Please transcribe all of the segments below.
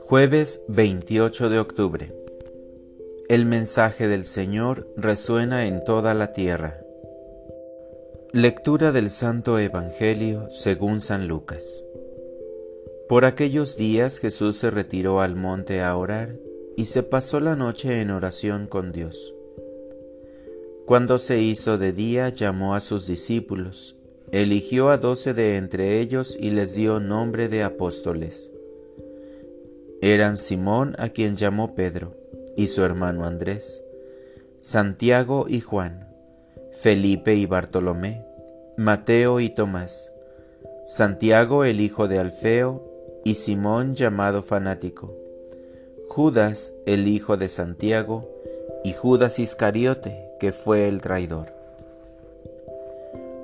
Jueves 28 de octubre. El mensaje del Señor resuena en toda la tierra. Lectura del Santo Evangelio según San Lucas. Por aquellos días Jesús se retiró al monte a orar y se pasó la noche en oración con Dios. Cuando se hizo de día llamó a sus discípulos, eligió a doce de entre ellos y les dio nombre de apóstoles eran Simón a quien llamó Pedro, y su hermano Andrés, Santiago y Juan, Felipe y Bartolomé, Mateo y Tomás, Santiago el hijo de Alfeo, y Simón llamado fanático, Judas el hijo de Santiago, y Judas Iscariote, que fue el traidor.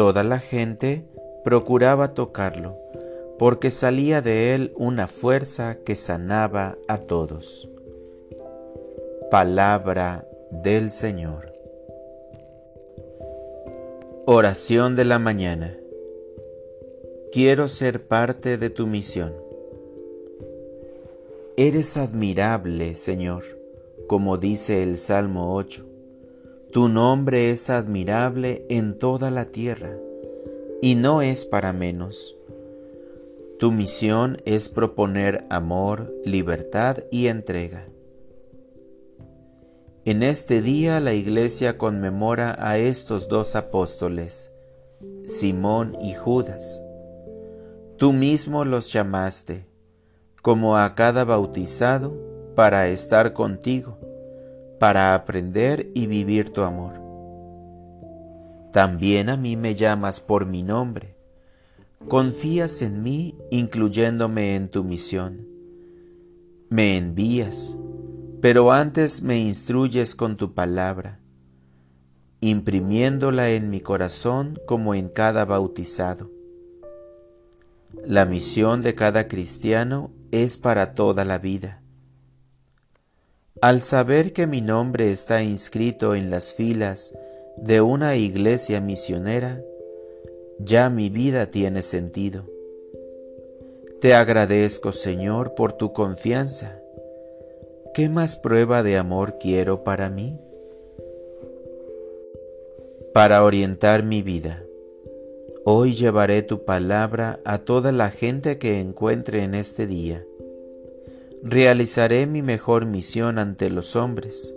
Toda la gente procuraba tocarlo, porque salía de él una fuerza que sanaba a todos. Palabra del Señor. Oración de la mañana. Quiero ser parte de tu misión. Eres admirable, Señor, como dice el Salmo 8. Tu nombre es admirable en toda la tierra, y no es para menos. Tu misión es proponer amor, libertad y entrega. En este día la iglesia conmemora a estos dos apóstoles, Simón y Judas. Tú mismo los llamaste, como a cada bautizado, para estar contigo, para aprender y vivir tu amor. También a mí me llamas por mi nombre. Confías en mí incluyéndome en tu misión. Me envías pero antes me instruyes con tu palabra, imprimiéndola en mi corazón como en cada bautizado. La misión de cada cristiano es para toda la vida. Al saber que mi nombre está inscrito en las filas de una iglesia misionera, ya mi vida tiene sentido. Te agradezco, Señor, por tu confianza ¿Qué más prueba de amor quiero para mí? Para orientar mi vida, hoy llevaré tu palabra a toda la gente que encuentre en este día. Realizaré mi mejor misión ante los hombres.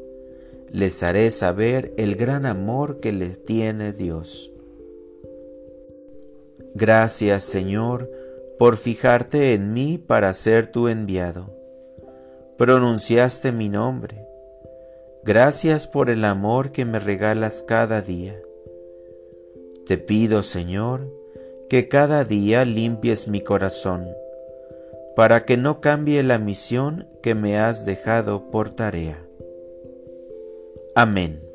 Les haré saber el gran amor que les tiene Dios. Gracias Señor por fijarte en mí para ser tu enviado pronunciaste mi nombre. Gracias por el amor que me regalas cada día. Te pido, Señor, que cada día limpies mi corazón, para que no cambie la misión que me has dejado por tarea. Amén.